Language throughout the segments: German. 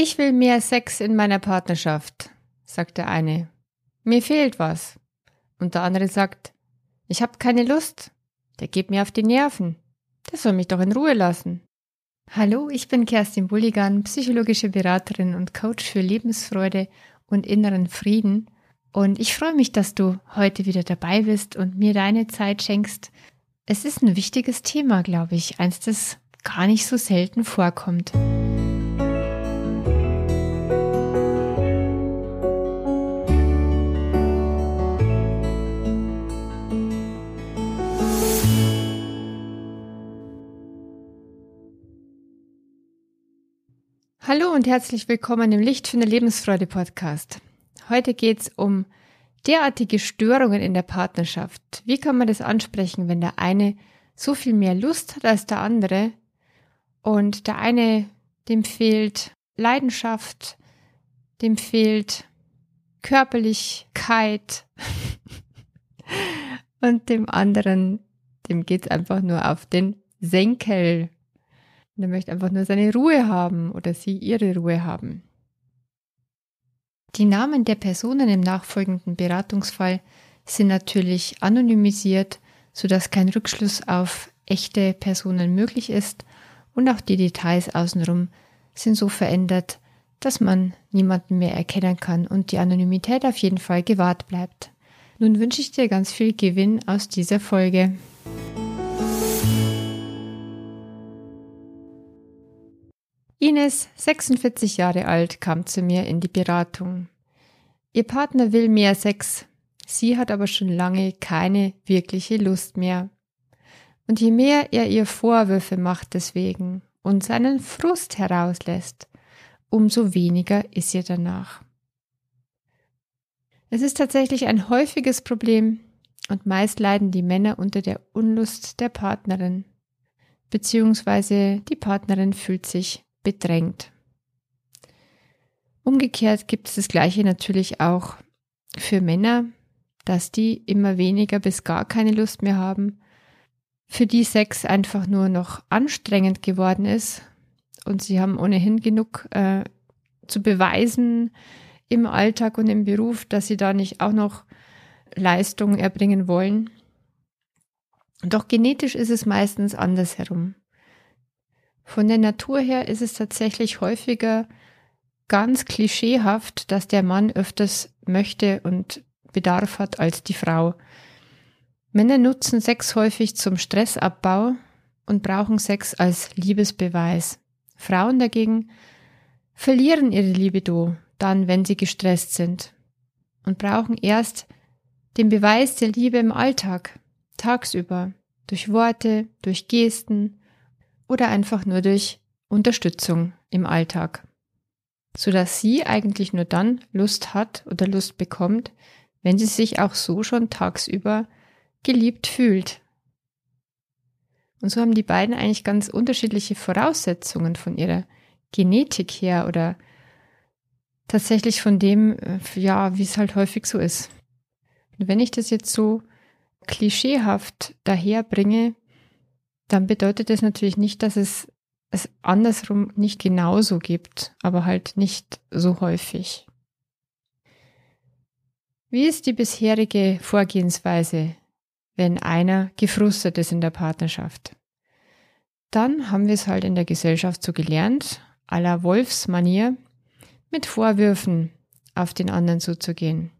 Ich will mehr Sex in meiner Partnerschaft, sagt der eine. Mir fehlt was. Und der andere sagt, ich habe keine Lust. Der geht mir auf die Nerven. Der soll mich doch in Ruhe lassen. Hallo, ich bin Kerstin Bulligan, psychologische Beraterin und Coach für Lebensfreude und inneren Frieden. Und ich freue mich, dass du heute wieder dabei bist und mir deine Zeit schenkst. Es ist ein wichtiges Thema, glaube ich, eins, das gar nicht so selten vorkommt. Hallo und herzlich willkommen im Licht für eine Lebensfreude Podcast. Heute geht es um derartige Störungen in der Partnerschaft. Wie kann man das ansprechen, wenn der eine so viel mehr Lust hat als der andere und der eine, dem fehlt Leidenschaft, dem fehlt Körperlichkeit und dem anderen, dem geht es einfach nur auf den Senkel. Und er möchte einfach nur seine Ruhe haben oder sie ihre Ruhe haben. Die Namen der Personen im nachfolgenden Beratungsfall sind natürlich anonymisiert, sodass kein Rückschluss auf echte Personen möglich ist und auch die Details außenrum sind so verändert, dass man niemanden mehr erkennen kann und die Anonymität auf jeden Fall gewahrt bleibt. Nun wünsche ich dir ganz viel Gewinn aus dieser Folge. Ines, 46 Jahre alt, kam zu mir in die Beratung. Ihr Partner will mehr Sex, sie hat aber schon lange keine wirkliche Lust mehr. Und je mehr er ihr Vorwürfe macht deswegen und seinen Frust herauslässt, umso weniger ist ihr danach. Es ist tatsächlich ein häufiges Problem und meist leiden die Männer unter der Unlust der Partnerin, beziehungsweise die Partnerin fühlt sich bedrängt. Umgekehrt gibt es das Gleiche natürlich auch für Männer, dass die immer weniger bis gar keine Lust mehr haben, für die Sex einfach nur noch anstrengend geworden ist und sie haben ohnehin genug äh, zu beweisen im Alltag und im Beruf, dass sie da nicht auch noch Leistung erbringen wollen. Doch genetisch ist es meistens andersherum. Von der Natur her ist es tatsächlich häufiger ganz klischeehaft, dass der Mann öfters möchte und Bedarf hat als die Frau. Männer nutzen Sex häufig zum Stressabbau und brauchen Sex als Liebesbeweis. Frauen dagegen verlieren ihre Libido dann, wenn sie gestresst sind und brauchen erst den Beweis der Liebe im Alltag, tagsüber, durch Worte, durch Gesten, oder einfach nur durch Unterstützung im Alltag, sodass sie eigentlich nur dann Lust hat oder Lust bekommt, wenn sie sich auch so schon tagsüber geliebt fühlt. Und so haben die beiden eigentlich ganz unterschiedliche Voraussetzungen von ihrer Genetik her oder tatsächlich von dem, äh, ja, wie es halt häufig so ist. Und wenn ich das jetzt so klischeehaft daherbringe, dann bedeutet das natürlich nicht, dass es es andersrum nicht genauso gibt, aber halt nicht so häufig. Wie ist die bisherige Vorgehensweise, wenn einer gefrustet ist in der Partnerschaft? Dann haben wir es halt in der Gesellschaft so gelernt, à la Wolfsmanier, mit Vorwürfen auf den anderen zuzugehen,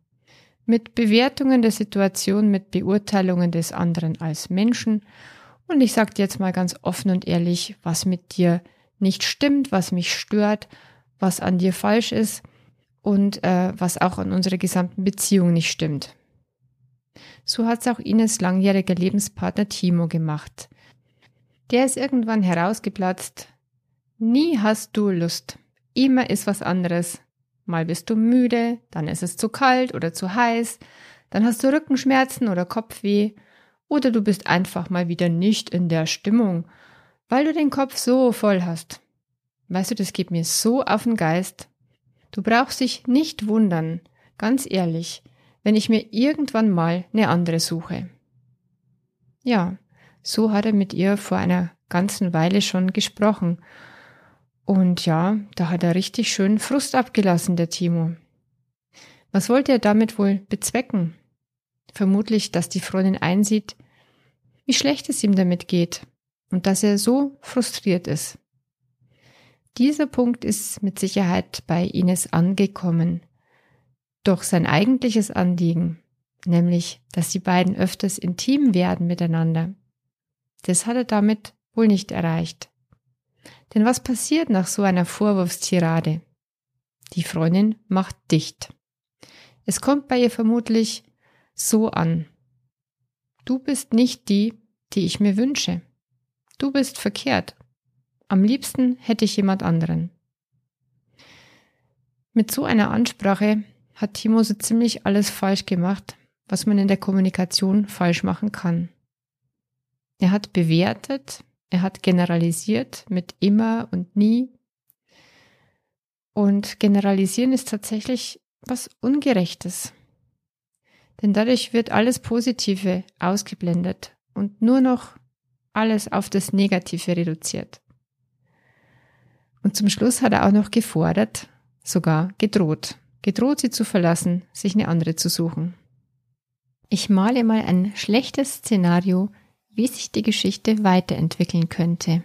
mit Bewertungen der Situation, mit Beurteilungen des anderen als Menschen und ich sage dir jetzt mal ganz offen und ehrlich, was mit dir nicht stimmt, was mich stört, was an dir falsch ist und äh, was auch an unserer gesamten Beziehung nicht stimmt. So hat es auch Ines langjähriger Lebenspartner Timo gemacht. Der ist irgendwann herausgeplatzt. Nie hast du Lust. Immer ist was anderes. Mal bist du müde, dann ist es zu kalt oder zu heiß, dann hast du Rückenschmerzen oder Kopfweh oder du bist einfach mal wieder nicht in der Stimmung, weil du den Kopf so voll hast. Weißt du, das geht mir so auf den Geist. Du brauchst dich nicht wundern, ganz ehrlich, wenn ich mir irgendwann mal eine andere suche. Ja, so hat er mit ihr vor einer ganzen Weile schon gesprochen. Und ja, da hat er richtig schön Frust abgelassen, der Timo. Was wollte er damit wohl bezwecken? Vermutlich, dass die Freundin einsieht, wie schlecht es ihm damit geht und dass er so frustriert ist. Dieser Punkt ist mit Sicherheit bei Ines angekommen. Doch sein eigentliches Anliegen, nämlich, dass die beiden öfters intim werden miteinander, das hat er damit wohl nicht erreicht. Denn was passiert nach so einer Vorwurfstirade? Die Freundin macht dicht. Es kommt bei ihr vermutlich so an. Du bist nicht die, die ich mir wünsche. Du bist verkehrt. Am liebsten hätte ich jemand anderen. Mit so einer Ansprache hat Timo so ziemlich alles falsch gemacht, was man in der Kommunikation falsch machen kann. Er hat bewertet, er hat generalisiert mit immer und nie. Und generalisieren ist tatsächlich was Ungerechtes. Denn dadurch wird alles Positive ausgeblendet und nur noch alles auf das Negative reduziert. Und zum Schluss hat er auch noch gefordert, sogar gedroht. Gedroht, sie zu verlassen, sich eine andere zu suchen. Ich male mal ein schlechtes Szenario, wie sich die Geschichte weiterentwickeln könnte.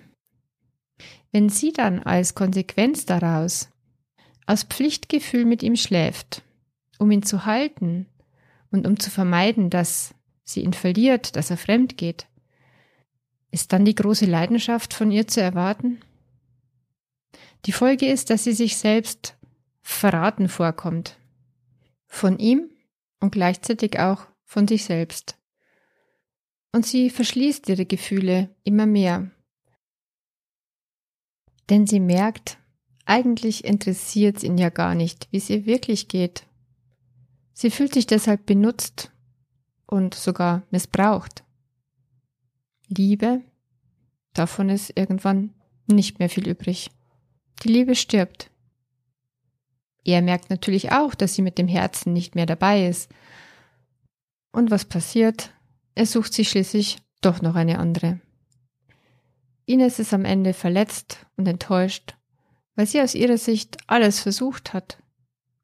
Wenn sie dann als Konsequenz daraus aus Pflichtgefühl mit ihm schläft, um ihn zu halten und um zu vermeiden, dass sie ihn verliert, dass er fremd geht, ist dann die große Leidenschaft von ihr zu erwarten? Die Folge ist, dass sie sich selbst verraten vorkommt. Von ihm und gleichzeitig auch von sich selbst. Und sie verschließt ihre Gefühle immer mehr. Denn sie merkt, eigentlich interessiert es ihn ja gar nicht, wie es ihr wirklich geht. Sie fühlt sich deshalb benutzt und sogar missbraucht. Liebe, davon ist irgendwann nicht mehr viel übrig. Die Liebe stirbt. Er merkt natürlich auch, dass sie mit dem Herzen nicht mehr dabei ist. Und was passiert? Er sucht sich schließlich doch noch eine andere. Ines ist am Ende verletzt und enttäuscht, weil sie aus ihrer Sicht alles versucht hat.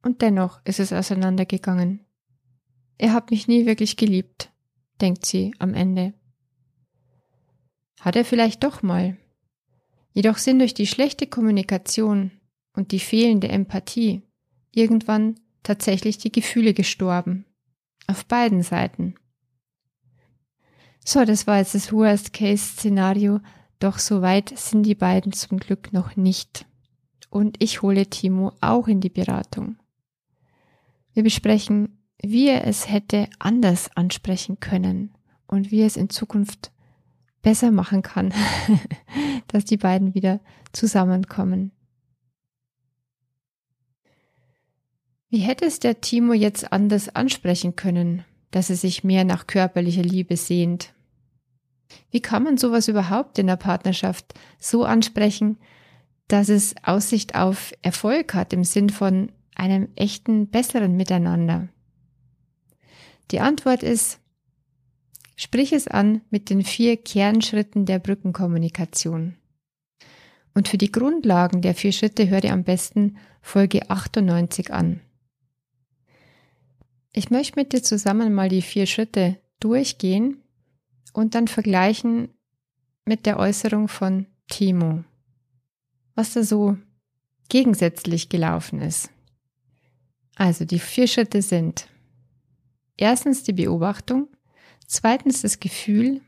Und dennoch ist es auseinandergegangen. Er hat mich nie wirklich geliebt, denkt sie am Ende. Hat er vielleicht doch mal. Jedoch sind durch die schlechte Kommunikation und die fehlende Empathie irgendwann tatsächlich die Gefühle gestorben. Auf beiden Seiten. So, das war jetzt das Worst-Case-Szenario, doch so weit sind die beiden zum Glück noch nicht. Und ich hole Timo auch in die Beratung. Wir besprechen, wie er es hätte anders ansprechen können und wie er es in Zukunft besser machen kann, dass die beiden wieder zusammenkommen. Wie hätte es der Timo jetzt anders ansprechen können, dass er sich mehr nach körperlicher Liebe sehnt? Wie kann man sowas überhaupt in der Partnerschaft so ansprechen, dass es Aussicht auf Erfolg hat im Sinn von einem echten, besseren Miteinander? Die Antwort ist, Sprich es an mit den vier Kernschritten der Brückenkommunikation. Und für die Grundlagen der vier Schritte höre am besten Folge 98 an. Ich möchte mit dir zusammen mal die vier Schritte durchgehen und dann vergleichen mit der Äußerung von Timo, was da so gegensätzlich gelaufen ist. Also die vier Schritte sind erstens die Beobachtung, zweitens das Gefühl,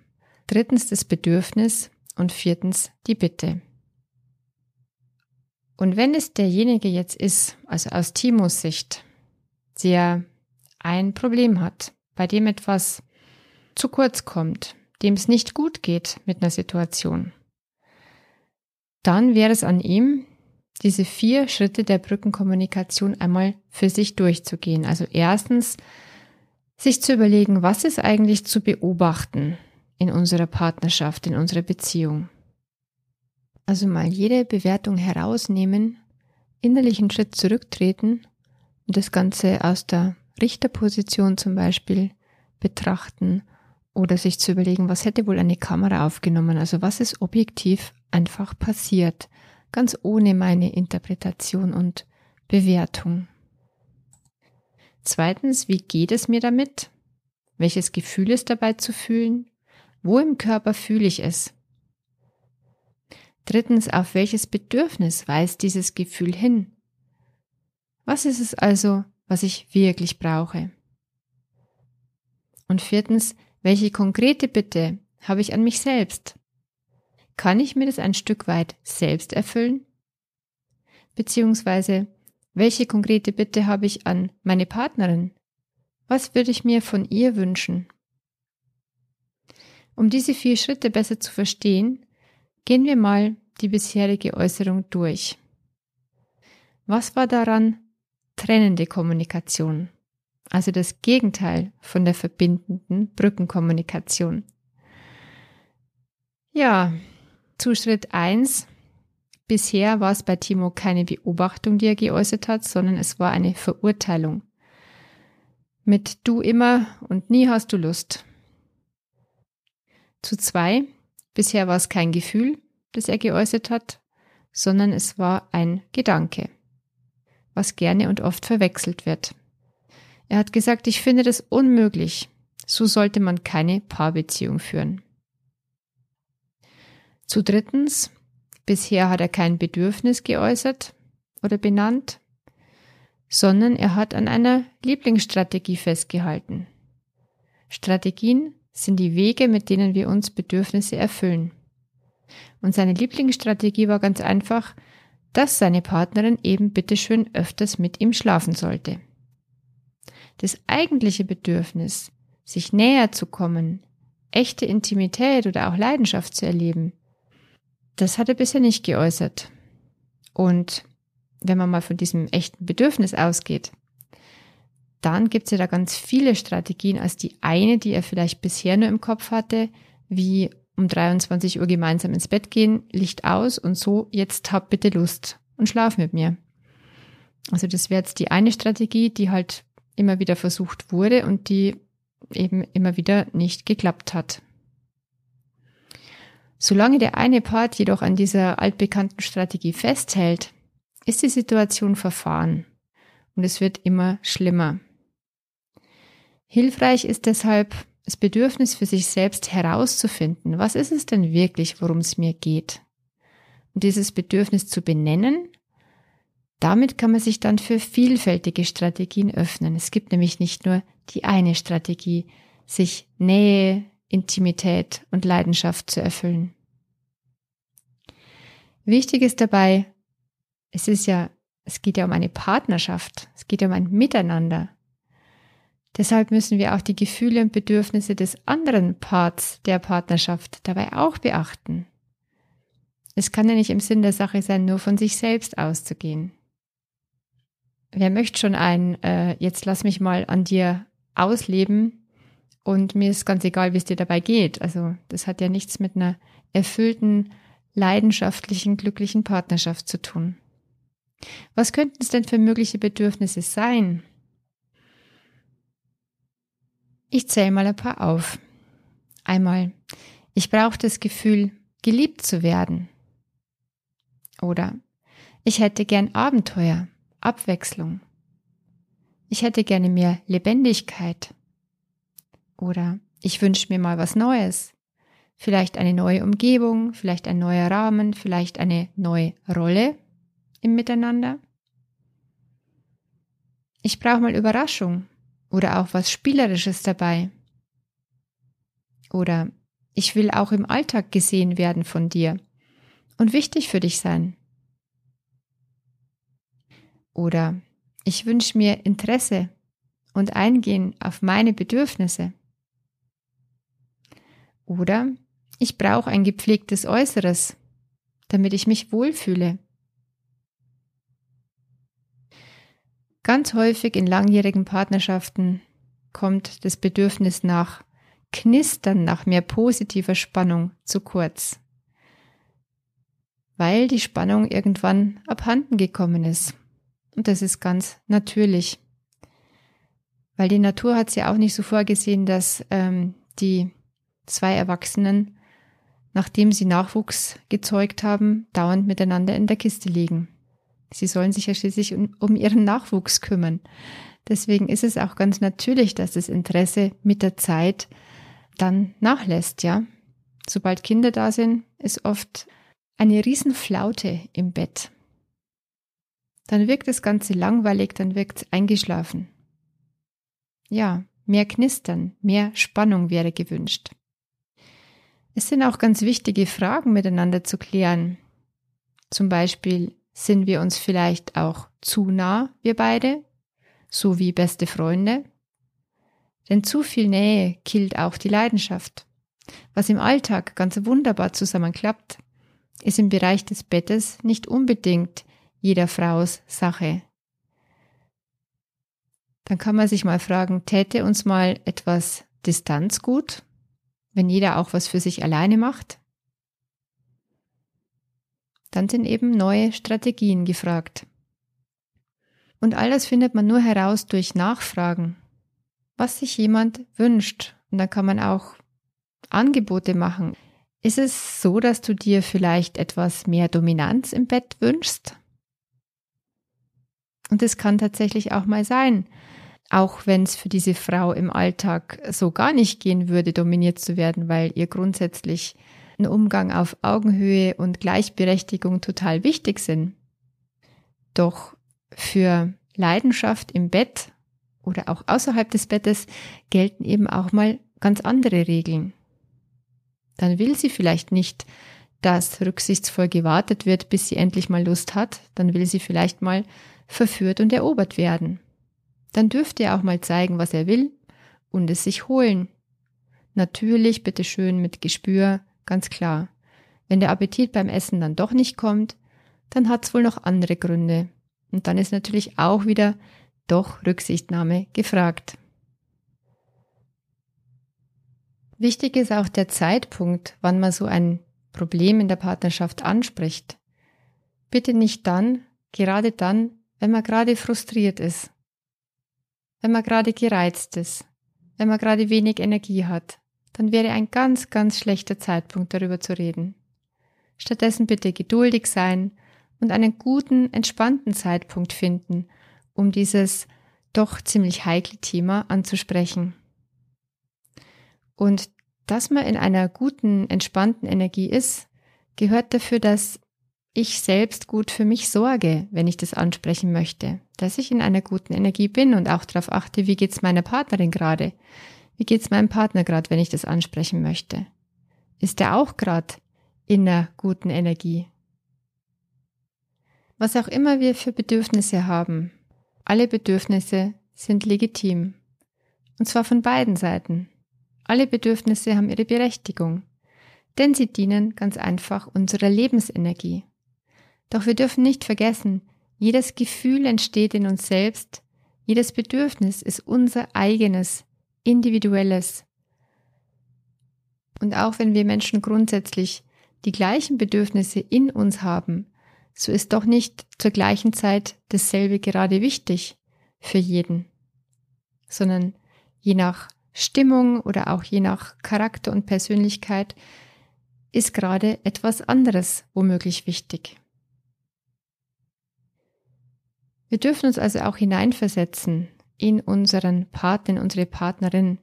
drittens das Bedürfnis und viertens die Bitte. Und wenn es derjenige jetzt ist, also aus Timos Sicht, der ein Problem hat, bei dem etwas zu kurz kommt, dem es nicht gut geht mit einer Situation, dann wäre es an ihm, diese vier Schritte der Brückenkommunikation einmal für sich durchzugehen. Also erstens sich zu überlegen, was ist eigentlich zu beobachten in unserer Partnerschaft, in unserer Beziehung. Also mal jede Bewertung herausnehmen, innerlich einen Schritt zurücktreten und das Ganze aus der Richterposition zum Beispiel betrachten oder sich zu überlegen, was hätte wohl eine Kamera aufgenommen, also was ist objektiv einfach passiert, ganz ohne meine Interpretation und Bewertung. Zweitens, wie geht es mir damit? Welches Gefühl ist dabei zu fühlen? Wo im Körper fühle ich es? Drittens, auf welches Bedürfnis weist dieses Gefühl hin? Was ist es also, was ich wirklich brauche? Und viertens, welche konkrete Bitte habe ich an mich selbst? Kann ich mir das ein Stück weit selbst erfüllen? Beziehungsweise, welche konkrete Bitte habe ich an meine Partnerin? Was würde ich mir von ihr wünschen? Um diese vier Schritte besser zu verstehen, gehen wir mal die bisherige Äußerung durch. Was war daran trennende Kommunikation? Also das Gegenteil von der verbindenden Brückenkommunikation. Ja, zu Schritt eins. Bisher war es bei Timo keine Beobachtung, die er geäußert hat, sondern es war eine Verurteilung. Mit du immer und nie hast du Lust. Zu zwei. Bisher war es kein Gefühl, das er geäußert hat, sondern es war ein Gedanke, was gerne und oft verwechselt wird. Er hat gesagt, ich finde das unmöglich. So sollte man keine Paarbeziehung führen. Zu drittens, bisher hat er kein Bedürfnis geäußert oder benannt, sondern er hat an einer Lieblingsstrategie festgehalten. Strategien sind die Wege, mit denen wir uns Bedürfnisse erfüllen. Und seine Lieblingsstrategie war ganz einfach, dass seine Partnerin eben bitteschön öfters mit ihm schlafen sollte. Das eigentliche Bedürfnis, sich näher zu kommen, echte Intimität oder auch Leidenschaft zu erleben, das hat er bisher nicht geäußert. Und wenn man mal von diesem echten Bedürfnis ausgeht, dann gibt es ja da ganz viele Strategien als die eine, die er vielleicht bisher nur im Kopf hatte, wie um 23 Uhr gemeinsam ins Bett gehen, Licht aus und so, jetzt hab bitte Lust und schlaf mit mir. Also das wäre jetzt die eine Strategie, die halt immer wieder versucht wurde und die eben immer wieder nicht geklappt hat. Solange der eine Part jedoch an dieser altbekannten Strategie festhält, ist die Situation verfahren und es wird immer schlimmer. Hilfreich ist deshalb das Bedürfnis für sich selbst herauszufinden, was ist es denn wirklich, worum es mir geht. Und dieses Bedürfnis zu benennen, damit kann man sich dann für vielfältige Strategien öffnen. Es gibt nämlich nicht nur die eine Strategie, sich Nähe, Intimität und Leidenschaft zu erfüllen. Wichtig ist dabei, es ist ja, es geht ja um eine Partnerschaft, es geht ja um ein Miteinander. Deshalb müssen wir auch die Gefühle und Bedürfnisse des anderen Parts der Partnerschaft dabei auch beachten. Es kann ja nicht im Sinn der Sache sein, nur von sich selbst auszugehen. Wer möchte schon ein, äh, jetzt lass mich mal an dir ausleben und mir ist ganz egal, wie es dir dabei geht. Also das hat ja nichts mit einer erfüllten, leidenschaftlichen, glücklichen Partnerschaft zu tun. Was könnten es denn für mögliche Bedürfnisse sein? Ich zähle mal ein paar auf. Einmal, ich brauche das Gefühl, geliebt zu werden. Oder ich hätte gern Abenteuer, Abwechslung. Ich hätte gerne mehr Lebendigkeit. Oder ich wünsche mir mal was Neues. Vielleicht eine neue Umgebung, vielleicht ein neuer Rahmen, vielleicht eine neue Rolle im Miteinander. Ich brauche mal Überraschung oder auch was Spielerisches dabei. Oder ich will auch im Alltag gesehen werden von dir und wichtig für dich sein. Oder ich wünsche mir Interesse und Eingehen auf meine Bedürfnisse. Oder ich brauche ein gepflegtes Äußeres, damit ich mich wohlfühle Ganz häufig in langjährigen Partnerschaften kommt das Bedürfnis nach Knistern, nach mehr positiver Spannung zu kurz, weil die Spannung irgendwann abhanden gekommen ist. Und das ist ganz natürlich, weil die Natur hat es ja auch nicht so vorgesehen, dass ähm, die zwei Erwachsenen nachdem sie Nachwuchs gezeugt haben, dauernd miteinander in der Kiste liegen. Sie sollen sich ja schließlich um, um ihren Nachwuchs kümmern. Deswegen ist es auch ganz natürlich, dass das Interesse mit der Zeit dann nachlässt, ja. Sobald Kinder da sind, ist oft eine Riesenflaute im Bett. Dann wirkt das Ganze langweilig, dann wirkt es eingeschlafen. Ja, mehr Knistern, mehr Spannung wäre gewünscht. Es sind auch ganz wichtige Fragen miteinander zu klären. Zum Beispiel, sind wir uns vielleicht auch zu nah, wir beide, so wie beste Freunde? Denn zu viel Nähe killt auch die Leidenschaft. Was im Alltag ganz wunderbar zusammenklappt, ist im Bereich des Bettes nicht unbedingt jeder Fraus Sache. Dann kann man sich mal fragen, täte uns mal etwas Distanz gut, wenn jeder auch was für sich alleine macht? Dann sind eben neue Strategien gefragt. Und all das findet man nur heraus durch Nachfragen, was sich jemand wünscht. Und da kann man auch Angebote machen. Ist es so, dass du dir vielleicht etwas mehr Dominanz im Bett wünschst? Und es kann tatsächlich auch mal sein, auch wenn es für diese Frau im Alltag so gar nicht gehen würde, dominiert zu werden, weil ihr grundsätzlich ein Umgang auf Augenhöhe und Gleichberechtigung total wichtig sind. Doch für Leidenschaft im Bett oder auch außerhalb des Bettes gelten eben auch mal ganz andere Regeln. Dann will sie vielleicht nicht, dass rücksichtsvoll gewartet wird, bis sie endlich mal Lust hat, dann will sie vielleicht mal verführt und erobert werden. Dann dürfte er auch mal zeigen, was er will und es sich holen. Natürlich, bitteschön, mit Gespür, ganz klar. Wenn der Appetit beim Essen dann doch nicht kommt, dann hat's wohl noch andere Gründe. Und dann ist natürlich auch wieder doch Rücksichtnahme gefragt. Wichtig ist auch der Zeitpunkt, wann man so ein Problem in der Partnerschaft anspricht. Bitte nicht dann, gerade dann, wenn man gerade frustriert ist, wenn man gerade gereizt ist, wenn man gerade wenig Energie hat, dann wäre ein ganz, ganz schlechter Zeitpunkt darüber zu reden. Stattdessen bitte geduldig sein und einen guten, entspannten Zeitpunkt finden, um dieses doch ziemlich heikle Thema anzusprechen. Und dass man in einer guten, entspannten Energie ist, gehört dafür, dass ich selbst gut für mich sorge, wenn ich das ansprechen möchte, dass ich in einer guten Energie bin und auch darauf achte, wie geht's meiner Partnerin gerade, wie geht's meinem Partner gerade, wenn ich das ansprechen möchte. Ist er auch gerade in einer guten Energie? Was auch immer wir für Bedürfnisse haben, alle Bedürfnisse sind legitim. Und zwar von beiden Seiten. Alle Bedürfnisse haben ihre Berechtigung, denn sie dienen ganz einfach unserer Lebensenergie. Doch wir dürfen nicht vergessen, jedes Gefühl entsteht in uns selbst, jedes Bedürfnis ist unser eigenes, individuelles. Und auch wenn wir Menschen grundsätzlich die gleichen Bedürfnisse in uns haben, so ist doch nicht zur gleichen Zeit dasselbe gerade wichtig für jeden, sondern je nach Stimmung oder auch je nach Charakter und Persönlichkeit ist gerade etwas anderes womöglich wichtig. Wir dürfen uns also auch hineinversetzen in unseren Partner, in unsere Partnerin.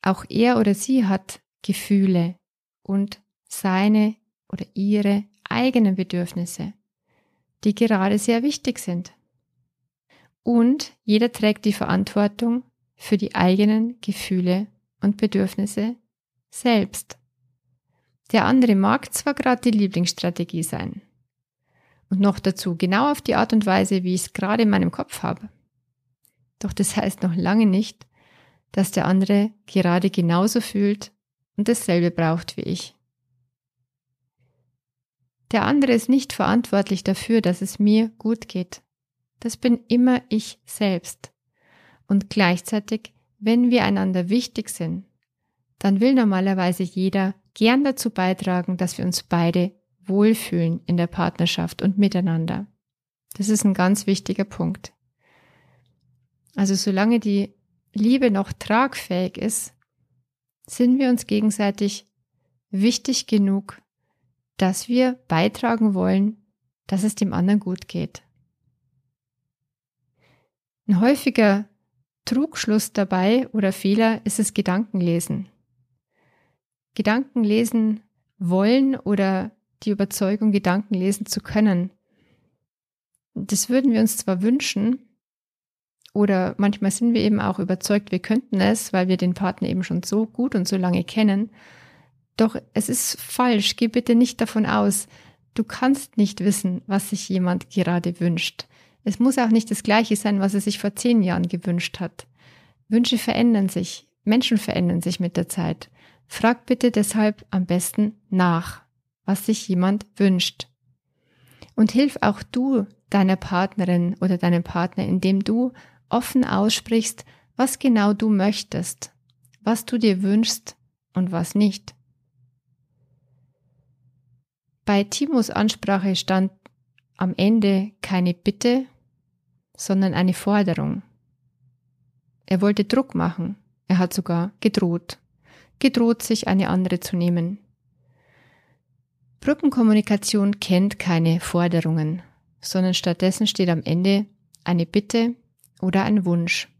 Auch er oder sie hat Gefühle und seine oder ihre eigenen Bedürfnisse, die gerade sehr wichtig sind. Und jeder trägt die Verantwortung für die eigenen Gefühle und Bedürfnisse selbst. Der andere mag zwar gerade die Lieblingsstrategie sein, und noch dazu genau auf die Art und Weise, wie ich es gerade in meinem Kopf habe. Doch das heißt noch lange nicht, dass der andere gerade genauso fühlt und dasselbe braucht wie ich. Der andere ist nicht verantwortlich dafür, dass es mir gut geht. Das bin immer ich selbst. Und gleichzeitig, wenn wir einander wichtig sind, dann will normalerweise jeder gern dazu beitragen, dass wir uns beide wohlfühlen in der Partnerschaft und miteinander. Das ist ein ganz wichtiger Punkt. Also solange die Liebe noch tragfähig ist, sind wir uns gegenseitig wichtig genug, dass wir beitragen wollen, dass es dem anderen gut geht. Ein häufiger Trugschluss dabei oder Fehler ist das Gedankenlesen. Gedankenlesen wollen oder die Überzeugung, Gedanken lesen zu können. Das würden wir uns zwar wünschen, oder manchmal sind wir eben auch überzeugt, wir könnten es, weil wir den Partner eben schon so gut und so lange kennen. Doch es ist falsch. Geh bitte nicht davon aus, du kannst nicht wissen, was sich jemand gerade wünscht. Es muss auch nicht das Gleiche sein, was er sich vor zehn Jahren gewünscht hat. Wünsche verändern sich, Menschen verändern sich mit der Zeit. Frag bitte deshalb am besten nach, was sich jemand wünscht. Und hilf auch du deiner Partnerin oder deinem Partner, indem du offen aussprichst, was genau du möchtest, was du dir wünschst und was nicht. Bei Timos Ansprache stand am Ende keine Bitte, sondern eine Forderung. Er wollte Druck machen, er hat sogar gedroht, gedroht, sich eine andere zu nehmen. Brückenkommunikation kennt keine Forderungen, sondern stattdessen steht am Ende eine Bitte oder ein Wunsch.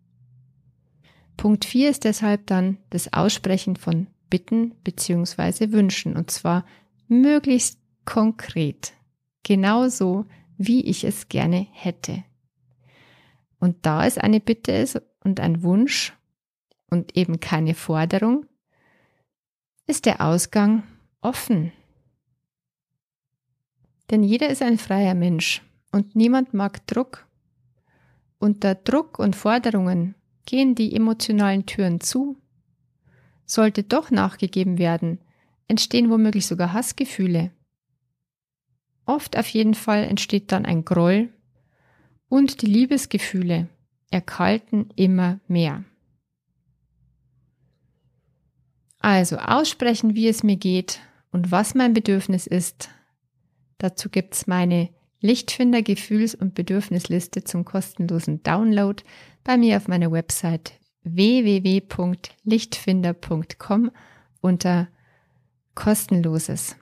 Punkt 4 ist deshalb dann das Aussprechen von Bitten bzw. Wünschen und zwar möglichst konkret, genauso wie ich es gerne hätte. Und da es eine Bitte ist und ein Wunsch und eben keine Forderung, ist der Ausgang offen. Denn jeder ist ein freier Mensch und niemand mag Druck unter Druck und Forderungen gehen die emotionalen Türen zu. Sollte doch nachgegeben werden, entstehen womöglich sogar Hassgefühle. Oft auf jeden Fall entsteht dann ein Groll und die Liebesgefühle erkalten immer mehr. Also aussprechen, wie es mir geht und was mein Bedürfnis ist. Dazu gibt's meine Lichtfinder Gefühls- und Bedürfnisliste zum kostenlosen Download bei mir auf meiner Website www.lichtfinder.com unter kostenloses.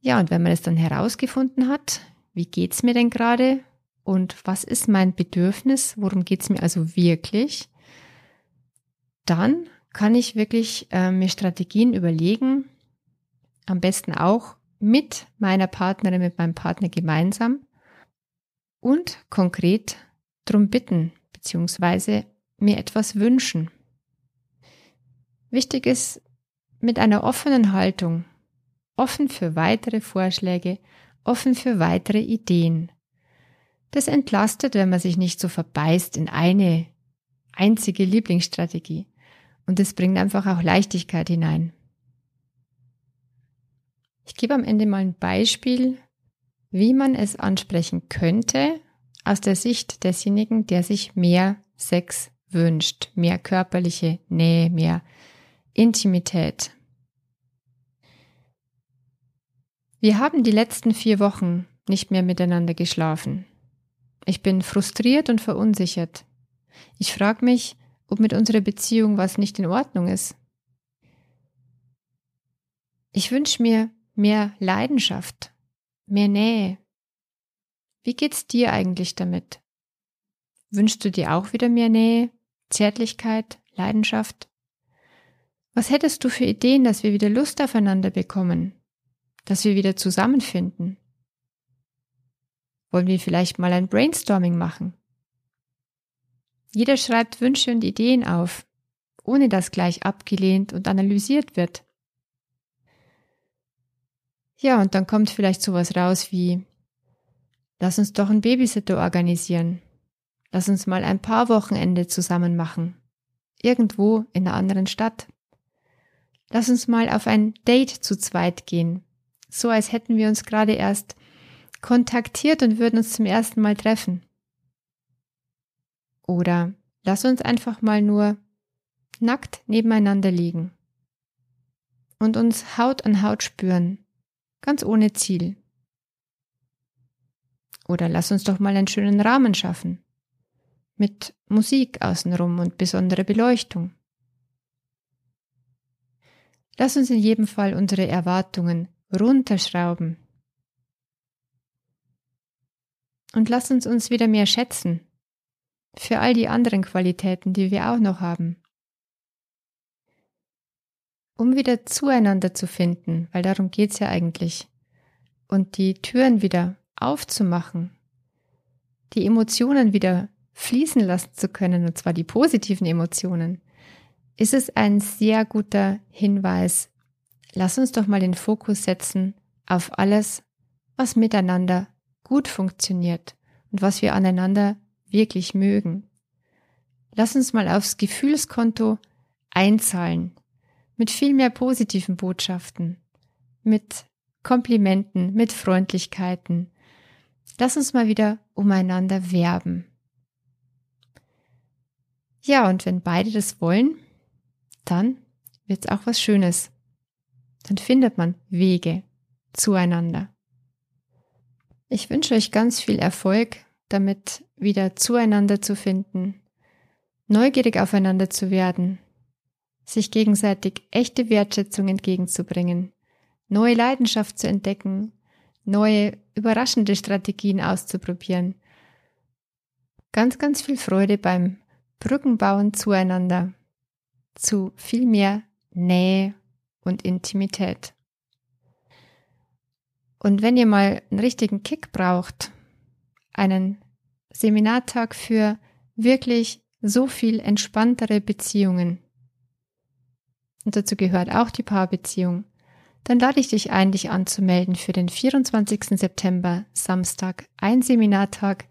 Ja, und wenn man es dann herausgefunden hat, wie geht's mir denn gerade und was ist mein Bedürfnis, worum geht's mir also wirklich, dann kann ich wirklich äh, mir Strategien überlegen, am besten auch mit meiner Partnerin, mit meinem Partner gemeinsam und konkret drum bitten beziehungsweise mir etwas wünschen. Wichtig ist mit einer offenen Haltung, offen für weitere Vorschläge, offen für weitere Ideen. Das entlastet, wenn man sich nicht so verbeißt in eine einzige Lieblingsstrategie. Und es bringt einfach auch Leichtigkeit hinein. Ich gebe am Ende mal ein Beispiel, wie man es ansprechen könnte aus der Sicht desjenigen, der sich mehr Sex wünscht, mehr körperliche Nähe, mehr Intimität. Wir haben die letzten vier Wochen nicht mehr miteinander geschlafen. Ich bin frustriert und verunsichert. Ich frage mich, ob mit unserer Beziehung was nicht in Ordnung ist. Ich wünsche mir mehr Leidenschaft, mehr Nähe. Wie geht's dir eigentlich damit? Wünschst du dir auch wieder mehr Nähe, Zärtlichkeit, Leidenschaft? Was hättest du für Ideen, dass wir wieder Lust aufeinander bekommen, dass wir wieder zusammenfinden? Wollen wir vielleicht mal ein Brainstorming machen? Jeder schreibt Wünsche und Ideen auf, ohne dass gleich abgelehnt und analysiert wird. Ja, und dann kommt vielleicht sowas raus wie, lass uns doch einen Babysitter organisieren. Lass uns mal ein paar Wochenende zusammen machen. Irgendwo in einer anderen Stadt. Lass uns mal auf ein Date zu zweit gehen. So als hätten wir uns gerade erst kontaktiert und würden uns zum ersten Mal treffen. Oder lass uns einfach mal nur nackt nebeneinander liegen und uns Haut an Haut spüren ganz ohne Ziel. Oder lass uns doch mal einen schönen Rahmen schaffen. Mit Musik außenrum und besonderer Beleuchtung. Lass uns in jedem Fall unsere Erwartungen runterschrauben. Und lass uns uns wieder mehr schätzen für all die anderen Qualitäten, die wir auch noch haben. Um wieder zueinander zu finden, weil darum geht's ja eigentlich, und die Türen wieder aufzumachen, die Emotionen wieder fließen lassen zu können, und zwar die positiven Emotionen, ist es ein sehr guter Hinweis. Lass uns doch mal den Fokus setzen auf alles, was miteinander gut funktioniert und was wir aneinander wirklich mögen. Lass uns mal aufs Gefühlskonto einzahlen, mit viel mehr positiven Botschaften, mit Komplimenten, mit Freundlichkeiten. Lass uns mal wieder umeinander werben. Ja, und wenn beide das wollen, dann wird's auch was Schönes. Dann findet man Wege zueinander. Ich wünsche euch ganz viel Erfolg damit, wieder zueinander zu finden, neugierig aufeinander zu werden, sich gegenseitig echte Wertschätzung entgegenzubringen, neue Leidenschaft zu entdecken, neue überraschende Strategien auszuprobieren. Ganz, ganz viel Freude beim Brückenbauen zueinander, zu viel mehr Nähe und Intimität. Und wenn ihr mal einen richtigen Kick braucht, einen Seminartag für wirklich so viel entspanntere Beziehungen, und dazu gehört auch die Paarbeziehung, dann lade ich dich ein, dich anzumelden für den 24. September, Samstag, ein Seminartag.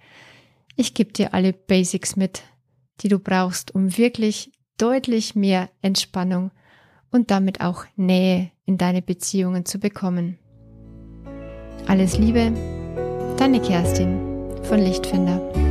Ich gebe dir alle Basics mit, die du brauchst, um wirklich deutlich mehr Entspannung und damit auch Nähe in deine Beziehungen zu bekommen. Alles Liebe, deine Kerstin von Lichtfinder.